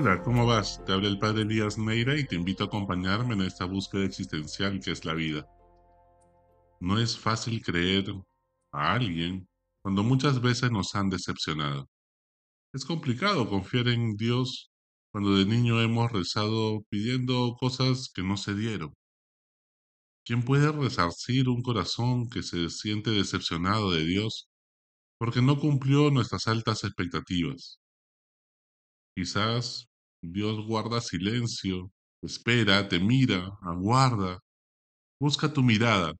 Hola, ¿cómo vas? Te habla el padre Elías Neira y te invito a acompañarme en esta búsqueda existencial que es la vida. No es fácil creer a alguien cuando muchas veces nos han decepcionado. Es complicado confiar en Dios cuando de niño hemos rezado pidiendo cosas que no se dieron. ¿Quién puede resarcir un corazón que se siente decepcionado de Dios porque no cumplió nuestras altas expectativas? Quizás Dios guarda silencio, espera, te mira, aguarda, busca tu mirada,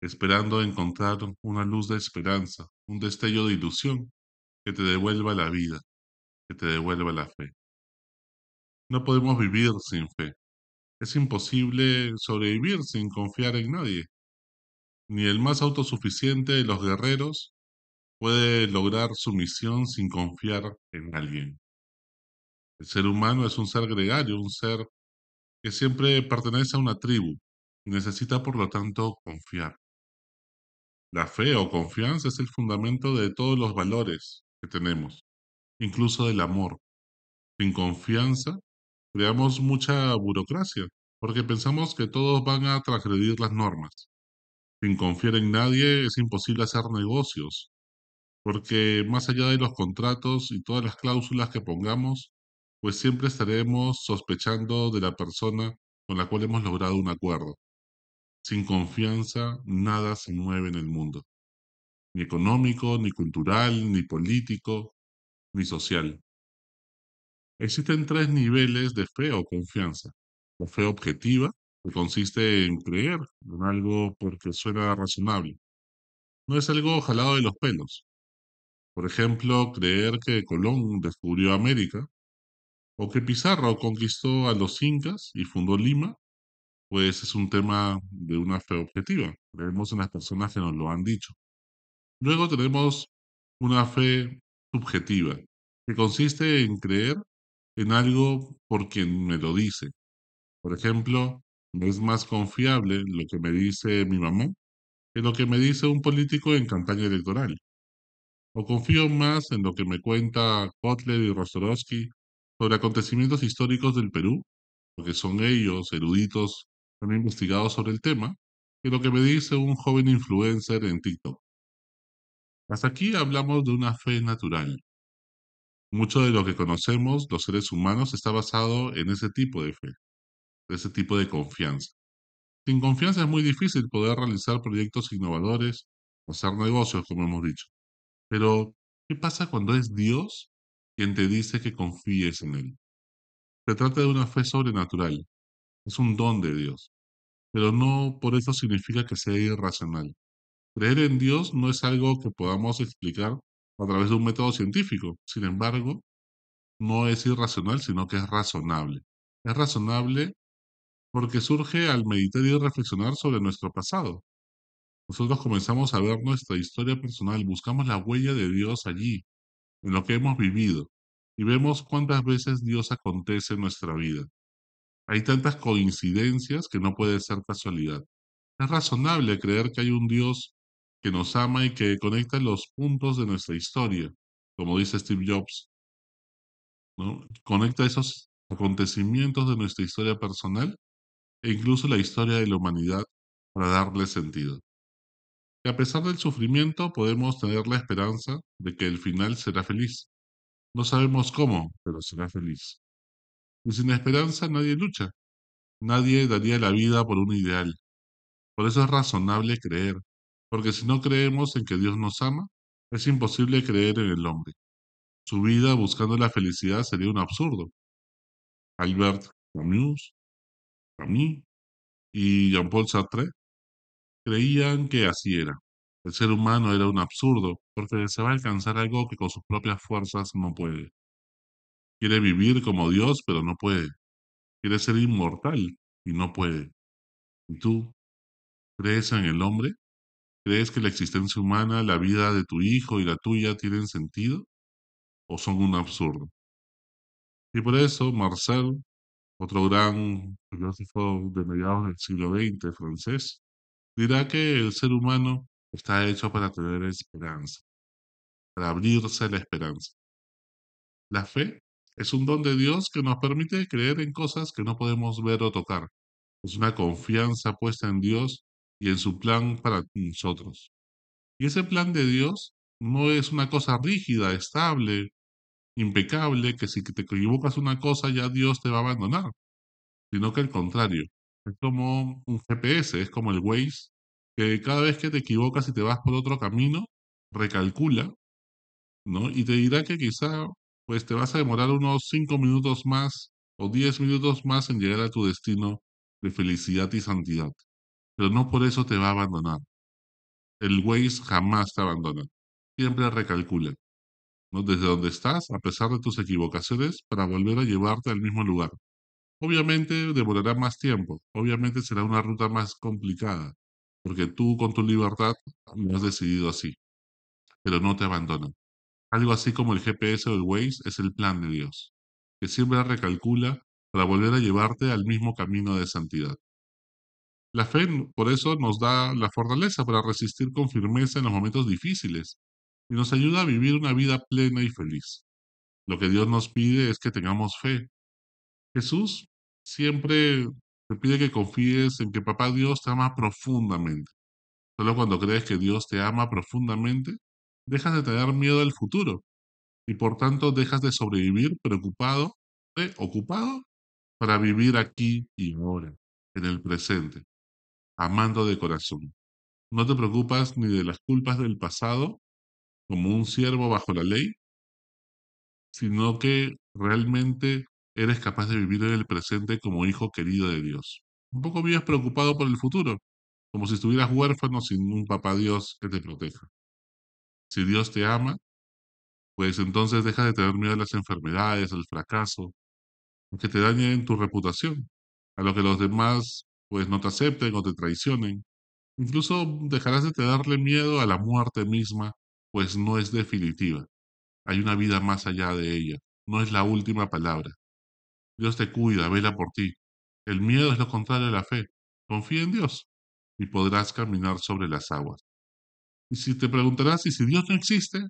esperando encontrar una luz de esperanza, un destello de ilusión que te devuelva la vida, que te devuelva la fe. No podemos vivir sin fe. Es imposible sobrevivir sin confiar en nadie. Ni el más autosuficiente de los guerreros puede lograr su misión sin confiar en alguien. El ser humano es un ser gregario, un ser que siempre pertenece a una tribu y necesita por lo tanto confiar. La fe o confianza es el fundamento de todos los valores que tenemos, incluso del amor. Sin confianza, creamos mucha burocracia, porque pensamos que todos van a transgredir las normas. Sin confiar en nadie es imposible hacer negocios, porque más allá de los contratos y todas las cláusulas que pongamos, pues siempre estaremos sospechando de la persona con la cual hemos logrado un acuerdo. Sin confianza, nada se mueve en el mundo, ni económico, ni cultural, ni político, ni social. Existen tres niveles de fe o confianza. La fe objetiva, que consiste en creer en algo porque suena razonable. No es algo jalado de los pelos. Por ejemplo, creer que Colón descubrió América o que Pizarro conquistó a los incas y fundó Lima, pues es un tema de una fe objetiva. Creemos en las personas que nos lo han dicho. Luego tenemos una fe subjetiva, que consiste en creer en algo por quien me lo dice. Por ejemplo, es más confiable lo que me dice mi mamá que lo que me dice un político en campaña electoral. O confío más en lo que me cuenta Kotler y Rostorowski sobre acontecimientos históricos del Perú, porque son ellos, eruditos, han investigado sobre el tema, que lo que me dice un joven influencer en TikTok. Hasta aquí hablamos de una fe natural. Mucho de lo que conocemos los seres humanos está basado en ese tipo de fe, ese tipo de confianza. Sin confianza es muy difícil poder realizar proyectos innovadores, hacer negocios, como hemos dicho. Pero, ¿qué pasa cuando es Dios quien te dice que confíes en Él? Se trata de una fe sobrenatural, es un don de Dios, pero no por eso significa que sea irracional. Creer en Dios no es algo que podamos explicar a través de un método científico, sin embargo, no es irracional, sino que es razonable. Es razonable porque surge al meditar y reflexionar sobre nuestro pasado. Nosotros comenzamos a ver nuestra historia personal, buscamos la huella de Dios allí, en lo que hemos vivido, y vemos cuántas veces Dios acontece en nuestra vida. Hay tantas coincidencias que no puede ser casualidad. Es razonable creer que hay un Dios que nos ama y que conecta los puntos de nuestra historia, como dice Steve Jobs. Conecta esos acontecimientos de nuestra historia personal e incluso la historia de la humanidad para darle sentido. A pesar del sufrimiento podemos tener la esperanza de que el final será feliz. No sabemos cómo, pero será feliz. Y sin esperanza nadie lucha. Nadie daría la vida por un ideal. Por eso es razonable creer, porque si no creemos en que Dios nos ama, es imposible creer en el hombre. Su vida buscando la felicidad sería un absurdo. Albert Camus, Camus y Jean-Paul Sartre creían que así era. El ser humano era un absurdo porque deseaba alcanzar algo que con sus propias fuerzas no puede. Quiere vivir como Dios, pero no puede. Quiere ser inmortal y no puede. ¿Y tú? ¿Crees en el hombre? ¿Crees que la existencia humana, la vida de tu hijo y la tuya tienen sentido? ¿O son un absurdo? Y por eso Marcel, otro gran filósofo de mediados del siglo XX francés, dirá que el ser humano está hecho para tener esperanza, para abrirse la esperanza. La fe Es un don de Dios que nos permite creer en cosas que no podemos ver o tocar. Es una confianza puesta en Dios y en su plan para nosotros. Y ese plan de Dios no es una cosa rígida, estable, impecable, que si te equivocas una cosa ya Dios te va a abandonar, sino que al contrario, es como un GPS, es como el Waze, que cada vez que te equivocas y te vas por otro camino, recalcula, ¿no? Y te dirá que quizá pues te vas a demorar unos 5 minutos más o 10 minutos más en llegar a tu destino de felicidad y santidad. Pero no por eso te va a abandonar. El Waze jamás te abandona. Siempre recalcula. ¿no? Desde donde estás, a pesar de tus equivocaciones, para volver a llevarte al mismo lugar. Obviamente demorará más tiempo, obviamente será una ruta más complicada, porque tú con tu libertad lo has decidido así, pero no te abandona. Algo así como el GPS o el Waze es el plan de Dios, que siempre recalcula para volver a llevarte al mismo camino de santidad. La fe, por eso, nos da la fortaleza para resistir con firmeza en los momentos difíciles y nos ayuda a vivir una vida plena y feliz. Lo que Dios nos pide es que tengamos fe. Jesús siempre te pide que confíes en que Papá Dios te ama profundamente. Solo cuando crees que Dios te ama profundamente, dejas de tener miedo al futuro y por tanto dejas de sobrevivir preocupado, eh, ocupado para vivir aquí y ahora, en el presente, amando de corazón. No te preocupas ni de las culpas del pasado como un siervo bajo la ley, sino que realmente eres capaz de vivir en el presente como hijo querido de Dios. Un poco vives preocupado por el futuro, como si estuvieras huérfano sin un papá Dios que te proteja. Si Dios te ama, pues entonces deja de tener miedo a las enfermedades, al fracaso, que te dañen tu reputación, a lo que los demás pues no te acepten o te traicionen. Incluso dejarás de tenerle miedo a la muerte misma, pues no es definitiva. Hay una vida más allá de ella, no es la última palabra. Dios te cuida, vela por ti. El miedo es lo contrario de la fe. Confía en Dios y podrás caminar sobre las aguas. Y si te preguntarás, ¿y si Dios no existe?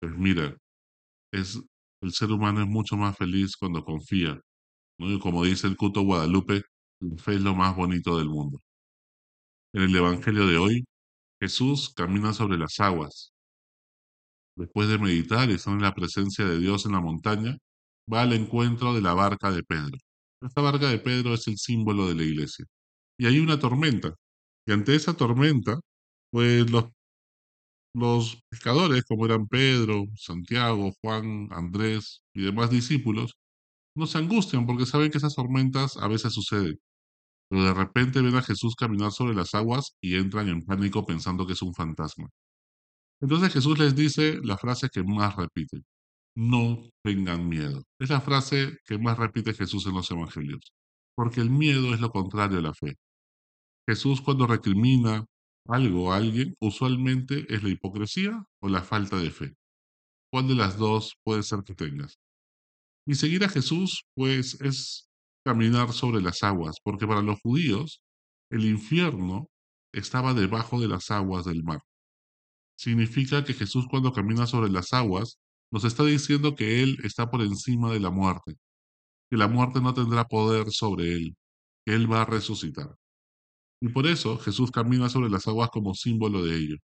Pues mira, es, el ser humano es mucho más feliz cuando confía. ¿no? Como dice el Cuto Guadalupe, la fe es lo más bonito del mundo. En el Evangelio de hoy, Jesús camina sobre las aguas. Después de meditar y estar en la presencia de Dios en la montaña, va al encuentro de la barca de Pedro. Esta barca de Pedro es el símbolo de la iglesia. Y hay una tormenta. Y ante esa tormenta, pues los, los pescadores, como eran Pedro, Santiago, Juan, Andrés y demás discípulos, no se angustian porque saben que esas tormentas a veces suceden. Pero de repente ven a Jesús caminar sobre las aguas y entran en pánico pensando que es un fantasma. Entonces Jesús les dice la frase que más repite, no tengan miedo. Es la frase que más repite Jesús en los evangelios, porque el miedo es lo contrario a la fe. Jesús cuando recrimina algo a alguien, usualmente es la hipocresía o la falta de fe. ¿Cuál de las dos puede ser que tengas? Y seguir a Jesús, pues, es caminar sobre las aguas, porque para los judíos el infierno estaba debajo de las aguas del mar. Significa que Jesús cuando camina sobre las aguas nos está diciendo que Él está por encima de la muerte, que la muerte no tendrá poder sobre Él, que Él va a resucitar. Y por eso Jesús camina sobre las aguas como símbolo de ello,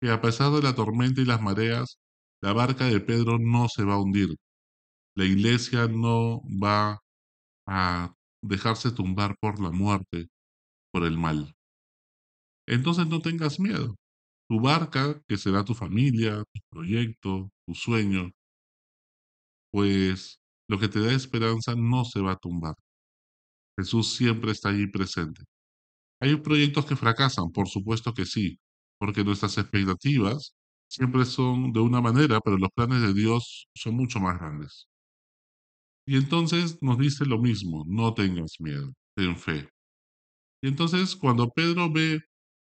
que a pesar de la tormenta y las mareas, la barca de Pedro no se va a hundir. La iglesia no va a dejarse tumbar por la muerte, por el mal. Entonces no tengas miedo. Tu barca, que será tu familia, tu proyecto, tu sueño, pues lo que te da esperanza no se va a tumbar. Jesús siempre está allí presente. ¿Hay proyectos que fracasan? Por supuesto que sí, porque nuestras expectativas siempre son de una manera, pero los planes de Dios son mucho más grandes. Y entonces nos dice lo mismo, no tengas miedo, ten fe. Y entonces cuando Pedro ve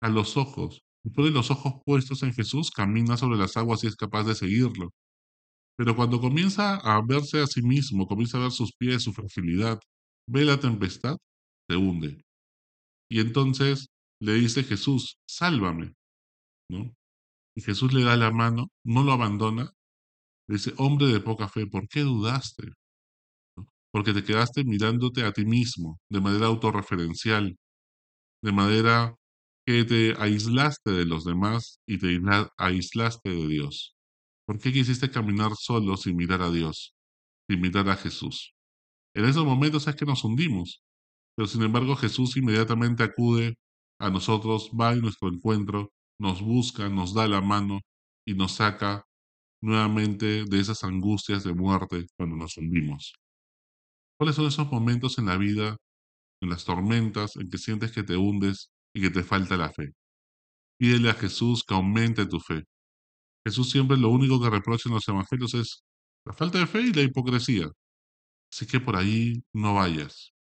a los ojos y pone los ojos puestos en Jesús, camina sobre las aguas y es capaz de seguirlo. Pero cuando comienza a verse a sí mismo, comienza a ver sus pies, su fragilidad, ve la tempestad, se hunde. Y entonces le dice Jesús, sálvame. ¿no? Y Jesús le da la mano, no lo abandona, Dice, hombre de poca fe, ¿por qué dudaste? Porque te quedaste mirándote a ti mismo de manera autorreferencial, de manera que te aislaste de los demás y te aislaste de Dios. ¿Por qué quisiste caminar solo sin mirar a Dios, sin mirar a Jesús? En esos momentos es que nos hundimos, pero sin embargo Jesús inmediatamente acude a nosotros, va en nuestro encuentro, nos busca, nos da la mano y nos saca nuevamente de esas angustias de muerte cuando nos hundimos. ¿Cuáles son esos momentos en la vida, en las tormentas, en que sientes que te hundes y que te falta la fe? Pídele a Jesús que aumente tu fe. Jesús siempre lo único que reprocha en los evangelios es la falta de fe y la hipocresía. Así que por ahí no vayas.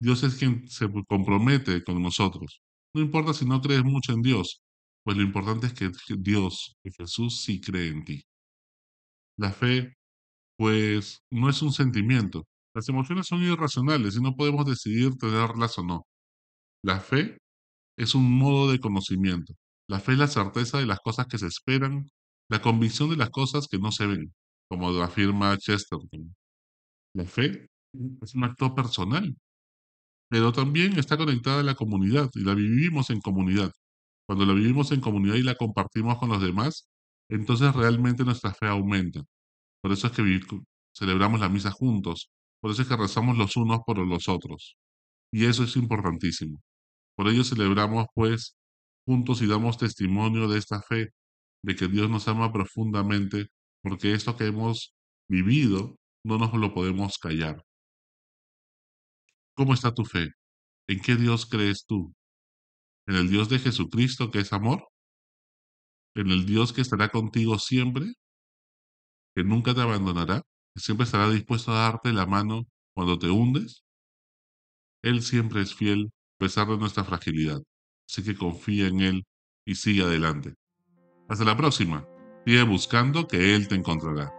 Dios es quien se compromete con nosotros. No importa si no crees mucho en Dios, pues lo importante es que Dios, que Jesús sí cree en ti. La fe, pues, no es un sentimiento. Las emociones son irracionales y no podemos decidir tenerlas o no. La fe es un modo de conocimiento. La fe es la certeza de las cosas que se esperan, la convicción de las cosas que no se ven, como afirma Chesterton. La fe es un acto personal, pero también está conectada a la comunidad y la vivimos en comunidad. Cuando la vivimos en comunidad y la compartimos con los demás, entonces realmente nuestra fe aumenta. Por eso es que celebramos la misa juntos, por eso es que rezamos los unos por los otros. Y eso es importantísimo. Por ello celebramos pues juntos y damos testimonio de esta fe, de que Dios nos ama profundamente, porque esto que hemos vivido no nos lo podemos callar. ¿Cómo está tu fe? ¿En qué Dios crees tú? ¿En el Dios de Jesucristo que es amor? ¿En el Dios que estará contigo siempre? ¿Que nunca te abandonará? ¿Que siempre estará dispuesto a darte la mano cuando te hundes? Él siempre es fiel pesar de nuestra fragilidad. Así que confía en Él y sigue adelante. Hasta la próxima. Sigue buscando que Él te encontrará.